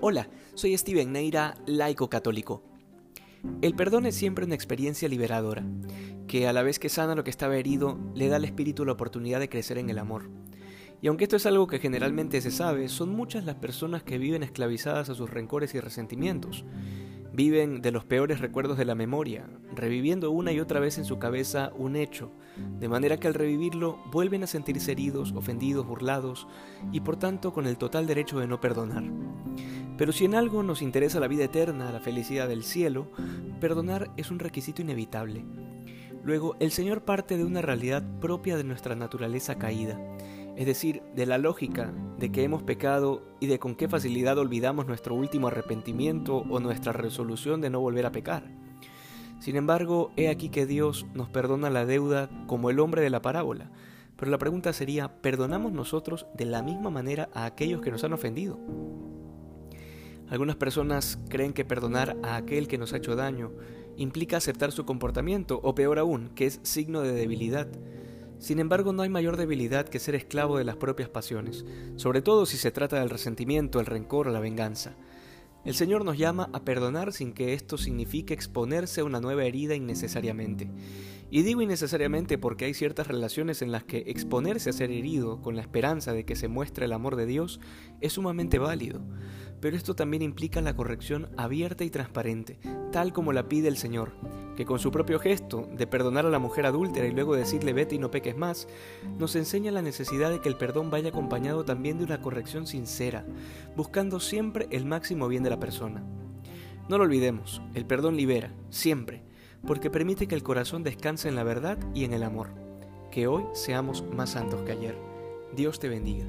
Hola, soy Steven Neira, laico católico. El perdón es siempre una experiencia liberadora, que a la vez que sana lo que estaba herido, le da al espíritu la oportunidad de crecer en el amor. Y aunque esto es algo que generalmente se sabe, son muchas las personas que viven esclavizadas a sus rencores y resentimientos. Viven de los peores recuerdos de la memoria, reviviendo una y otra vez en su cabeza un hecho, de manera que al revivirlo vuelven a sentirse heridos, ofendidos, burlados, y por tanto con el total derecho de no perdonar. Pero si en algo nos interesa la vida eterna, la felicidad del cielo, perdonar es un requisito inevitable. Luego, el Señor parte de una realidad propia de nuestra naturaleza caída, es decir, de la lógica de que hemos pecado y de con qué facilidad olvidamos nuestro último arrepentimiento o nuestra resolución de no volver a pecar. Sin embargo, he aquí que Dios nos perdona la deuda como el hombre de la parábola, pero la pregunta sería, ¿perdonamos nosotros de la misma manera a aquellos que nos han ofendido? Algunas personas creen que perdonar a aquel que nos ha hecho daño implica aceptar su comportamiento, o peor aún, que es signo de debilidad. Sin embargo, no hay mayor debilidad que ser esclavo de las propias pasiones, sobre todo si se trata del resentimiento, el rencor o la venganza. El Señor nos llama a perdonar sin que esto signifique exponerse a una nueva herida innecesariamente. Y digo innecesariamente porque hay ciertas relaciones en las que exponerse a ser herido con la esperanza de que se muestre el amor de Dios es sumamente válido. Pero esto también implica la corrección abierta y transparente, tal como la pide el Señor, que con su propio gesto de perdonar a la mujer adúltera y luego decirle vete y no peques más, nos enseña la necesidad de que el perdón vaya acompañado también de una corrección sincera, buscando siempre el máximo bien de la persona. No lo olvidemos, el perdón libera, siempre, porque permite que el corazón descanse en la verdad y en el amor. Que hoy seamos más santos que ayer. Dios te bendiga.